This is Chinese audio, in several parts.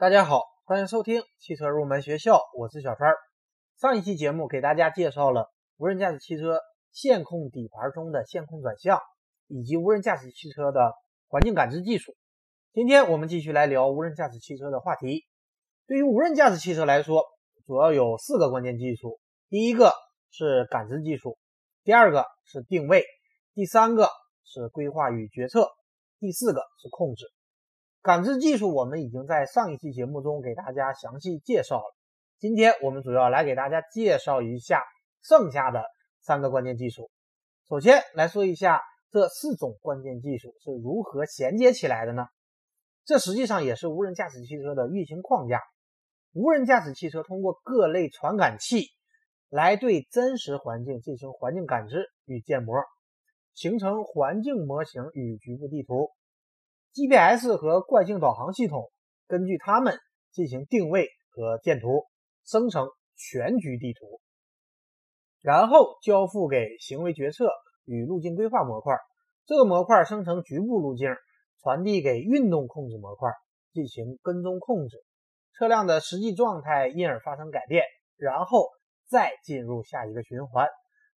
大家好，欢迎收听汽车入门学校，我是小川。上一期节目给大家介绍了无人驾驶汽车线控底盘中的线控转向，以及无人驾驶汽车的环境感知技术。今天我们继续来聊无人驾驶汽车的话题。对于无人驾驶汽车来说，主要有四个关键技术：第一个是感知技术，第二个是定位，第三个是规划与决策，第四个是控制。感知技术我们已经在上一期节目中给大家详细介绍了。今天我们主要来给大家介绍一下剩下的三个关键技术。首先来说一下这四种关键技术是如何衔接起来的呢？这实际上也是无人驾驶汽车的运行框架。无人驾驶汽车通过各类传感器来对真实环境进行环境感知与建模，形成环境模型与局部地图。GPS 和惯性导航系统根据它们进行定位和建图，生成全局地图，然后交付给行为决策与路径规划模块。这个模块生成局部路径，传递给运动控制模块进行跟踪控制，车辆的实际状态因而发生改变，然后再进入下一个循环。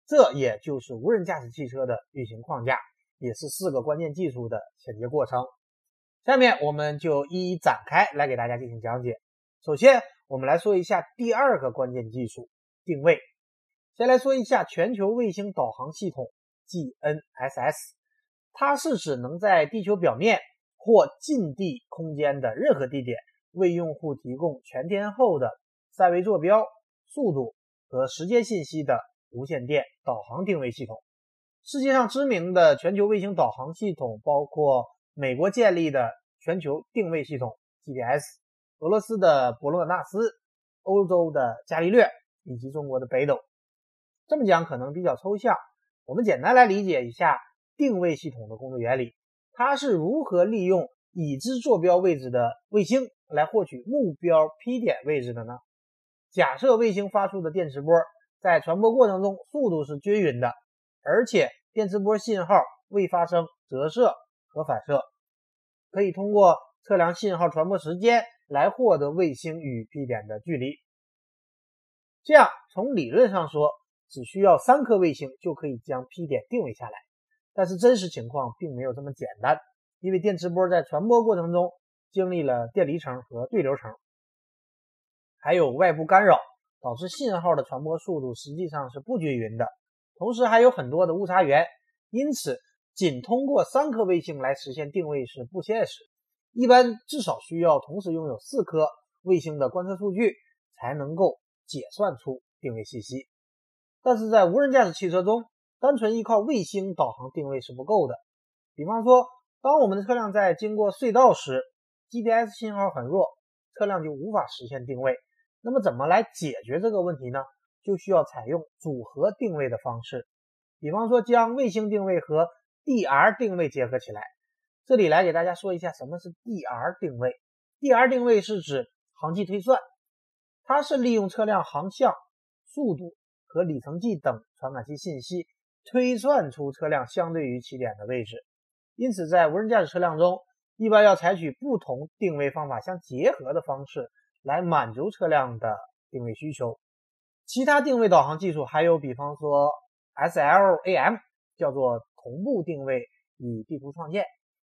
这也就是无人驾驶汽车的运行框架，也是四个关键技术的衔接过程。下面我们就一一展开来给大家进行讲解。首先，我们来说一下第二个关键技术——定位。先来说一下全球卫星导航系统 （GNSS），它是指能在地球表面或近地空间的任何地点为用户提供全天候的三维坐标、速度和时间信息的无线电导航定位系统。世界上知名的全球卫星导航系统包括。美国建立的全球定位系统 GPS，俄罗斯的博洛纳斯，欧洲的伽利略以及中国的北斗。这么讲可能比较抽象，我们简单来理解一下定位系统的工作原理。它是如何利用已知坐标位置的卫星来获取目标 P 点位置的呢？假设卫星发出的电磁波在传播过程中速度是均匀的，而且电磁波信号未发生折射。和反射可以通过测量信号传播时间来获得卫星与 P 点的距离。这样从理论上说，只需要三颗卫星就可以将 P 点定位下来。但是真实情况并没有这么简单，因为电磁波在传播过程中经历了电离层和对流层，还有外部干扰，导致信号的传播速度实际上是不均匀的，同时还有很多的误差源，因此。仅通过三颗卫星来实现定位是不现实，一般至少需要同时拥有四颗卫星的观测数据才能够解算出定位信息。但是在无人驾驶汽车中，单纯依靠卫星导航定位是不够的。比方说，当我们的车辆在经过隧道时，GPS 信号很弱，车辆就无法实现定位。那么怎么来解决这个问题呢？就需要采用组合定位的方式，比方说将卫星定位和 DR 定位结合起来，这里来给大家说一下什么是 DR 定位。DR 定位是指航迹推算，它是利用车辆航向、速度和里程计等传感器信息，推算出车辆相对于起点的位置。因此，在无人驾驶车辆中，一般要采取不同定位方法相结合的方式来满足车辆的定位需求。其他定位导航技术还有，比方说 SLAM，叫做。同步定位与地图创建，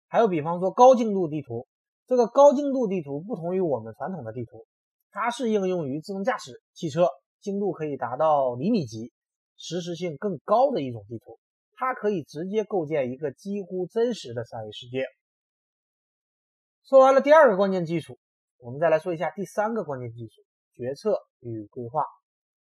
还有比方说高精度地图。这个高精度地图不同于我们传统的地图，它是应用于自动驾驶汽车，精度可以达到厘米级，实时性更高的一种地图。它可以直接构建一个几乎真实的三维世界。说完了第二个关键技术，我们再来说一下第三个关键技术：决策与规划。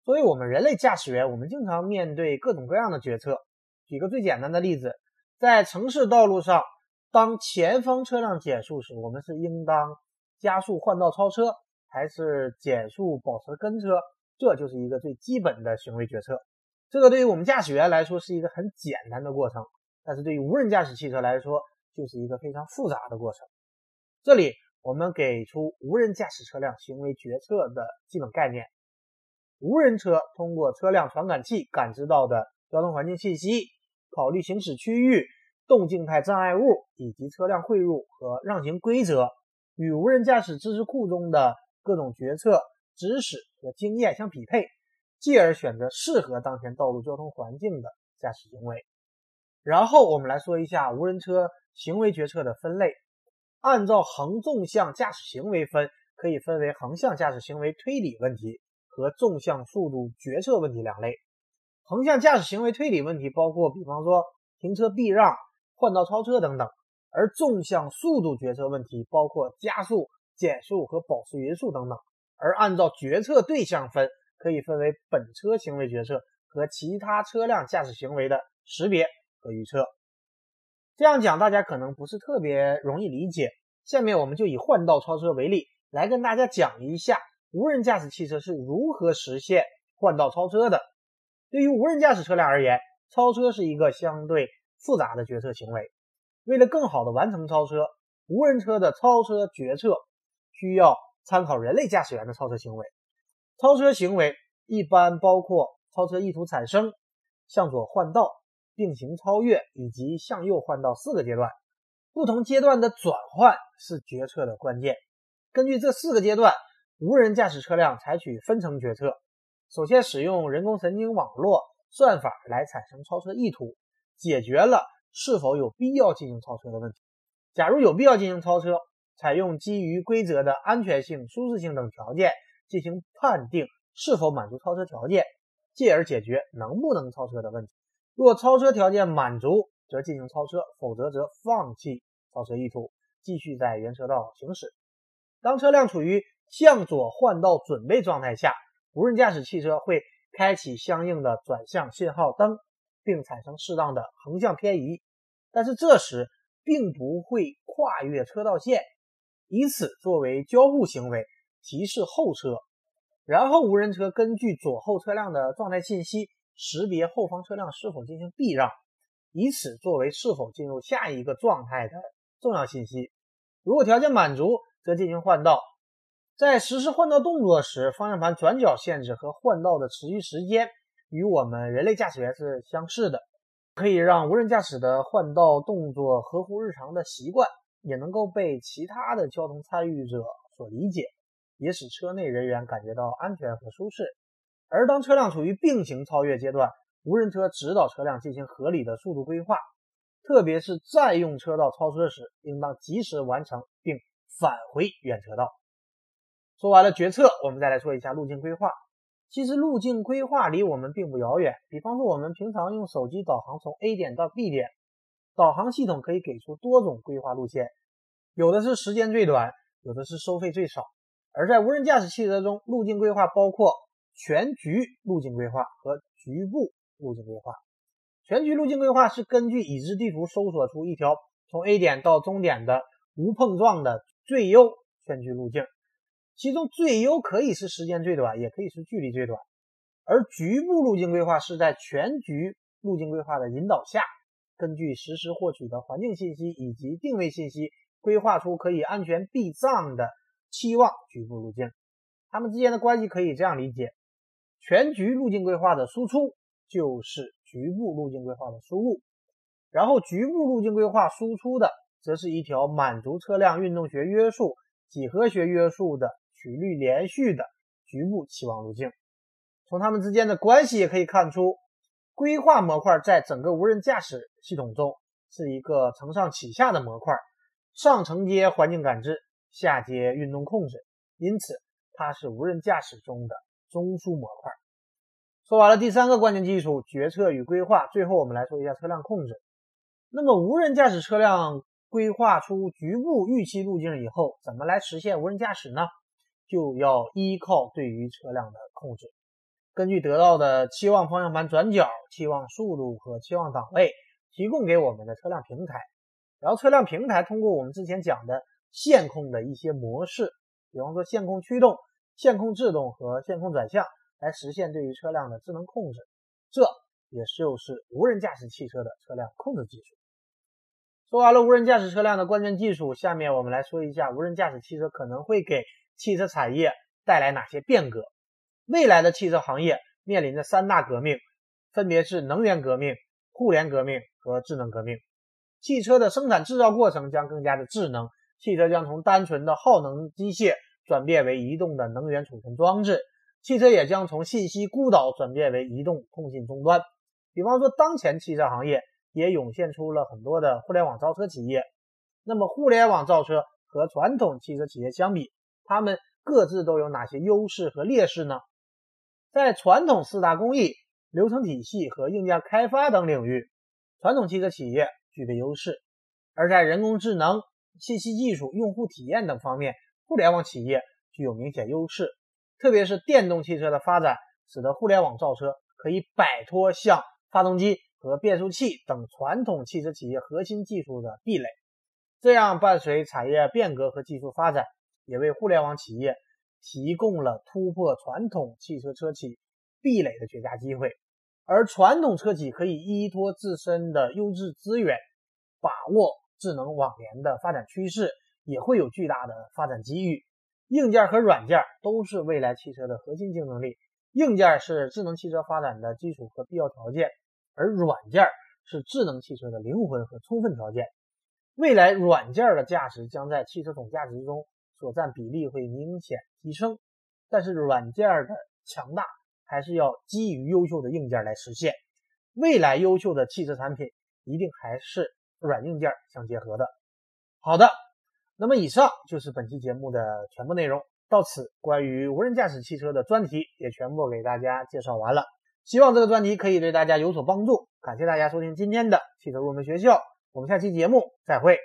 作为我们人类驾驶员，我们经常面对各种各样的决策。举个最简单的例子，在城市道路上，当前方车辆减速时，我们是应当加速换道超车，还是减速保持跟车？这就是一个最基本的行为决策。这个对于我们驾驶员来说是一个很简单的过程，但是对于无人驾驶汽车来说，就是一个非常复杂的过程。这里我们给出无人驾驶车辆行为决策的基本概念：无人车通过车辆传感器感知到的交通环境信息。考虑行驶区域、动静态障碍物以及车辆汇入和让行规则，与无人驾驶知识库中的各种决策知识和经验相匹配，继而选择适合当前道路交通环境的驾驶行为。然后我们来说一下无人车行为决策的分类。按照横纵向驾驶行为分，可以分为横向驾驶行为推理问题和纵向速度决策问题两类。横向驾驶行为推理问题包括，比方说停车避让、换道超车等等；而纵向速度决策问题包括加速、减速和保持匀速等等。而按照决策对象分，可以分为本车行为决策和其他车辆驾驶行为的识别和预测。这样讲大家可能不是特别容易理解。下面我们就以换道超车为例，来跟大家讲一下无人驾驶汽车是如何实现换道超车的。对于无人驾驶车辆而言，超车是一个相对复杂的决策行为。为了更好的完成超车，无人车的超车决策需要参考人类驾驶员的超车行为。超车行为一般包括超车意图产生、向左换道。并行超越以及向右换道四个阶段，不同阶段的转换是决策的关键。根据这四个阶段，无人驾驶车辆采取分层决策。首先，使用人工神经网络算法来产生超车意图，解决了是否有必要进行超车的问题。假如有必要进行超车，采用基于规则的安全性、舒适性等条件进行判定是否满足超车条件，进而解决能不能超车的问题。若超车条件满足，则进行超车；否则则放弃超车意图，继续在原车道行驶。当车辆处于向左换道准备状态下，无人驾驶汽车会开启相应的转向信号灯，并产生适当的横向偏移。但是这时并不会跨越车道线，以此作为交互行为提示后车。然后无人车根据左后车辆的状态信息。识别后方车辆是否进行避让，以此作为是否进入下一个状态的重要信息。如果条件满足，则进行换道。在实施换道动作时，方向盘转角限制和换道的持续时间与我们人类驾驶员是相似的，可以让无人驾驶的换道动作合乎日常的习惯，也能够被其他的交通参与者所理解，也使车内人员感觉到安全和舒适。而当车辆处于并行超越阶段，无人车指导车辆进行合理的速度规划，特别是在用车道超车时，应当及时完成并返回原车道。说完了决策，我们再来说一下路径规划。其实路径规划离我们并不遥远。比方说，我们平常用手机导航从 A 点到 B 点，导航系统可以给出多种规划路线，有的是时间最短，有的是收费最少。而在无人驾驶汽车中，路径规划包括。全局路径规划和局部路径规划。全局路径规划是根据已知地图搜索出一条从 A 点到终点的无碰撞的最优全局路径，其中最优可以是时间最短，也可以是距离最短。而局部路径规划是在全局路径规划的引导下，根据实时获取的环境信息以及定位信息，规划出可以安全避障的期望局部路径。它们之间的关系可以这样理解。全局路径规划的输出就是局部路径规划的输入，然后局部路径规划输出的则是一条满足车辆运动学约束、几何学约束的曲率连续的局部期望路径。从它们之间的关系也可以看出，规划模块在整个无人驾驶系统中是一个承上启下的模块，上承接环境感知，下接运动控制，因此它是无人驾驶中的。中枢模块。说完了第三个关键技术——决策与规划，最后我们来说一下车辆控制。那么，无人驾驶车辆规划出局部预期路径以后，怎么来实现无人驾驶呢？就要依靠对于车辆的控制。根据得到的期望方向盘转角、期望速度和期望档位，提供给我们的车辆平台。然后，车辆平台通过我们之前讲的线控的一些模式，比方说线控驱动。线控制动和线控转向来实现对于车辆的智能控制，这也就是无人驾驶汽车的车辆控制技术。说完了无人驾驶车辆的关键技术，下面我们来说一下无人驾驶汽车可能会给汽车产业带来哪些变革。未来的汽车行业面临着三大革命，分别是能源革命、互联革命和智能革命。汽车的生产制造过程将更加的智能，汽车将从单纯的耗能机械转变为移动的能源储存装置，汽车也将从信息孤岛转变为移动通信终端。比方说，当前汽车行业也涌现出了很多的互联网造车企业。那么，互联网造车和传统汽车企业相比，它们各自都有哪些优势和劣势呢？在传统四大工艺、流程体系和硬件开发等领域，传统汽车企业具备优势；而在人工智能、信息技术、用户体验等方面，互联网企业具有明显优势。特别是电动汽车的发展，使得互联网造车可以摆脱像发动机和变速器等传统汽车企业核心技术的壁垒。这样，伴随产业变革和技术发展，也为互联网企业提供了突破传统汽车车企壁垒的绝佳机会。而传统车企可以依托自身的优质资源，把握智能网联的发展趋势，也会有巨大的发展机遇。硬件和软件都是未来汽车的核心竞争力。硬件是智能汽车发展的基础和必要条件，而软件是智能汽车的灵魂和充分条件。未来软件的价值将在汽车总价值中所占比例会明显提升，但是软件的强大还是要基于优秀的硬件来实现。未来优秀的汽车产品一定还是软硬件相结合的。好的，那么以上就是本期节目的全部内容，到此关于无人驾驶汽车的专题也全部给大家介绍完了。希望这个专题可以对大家有所帮助。感谢大家收听今天的汽车入门学校。我们下期节目再会。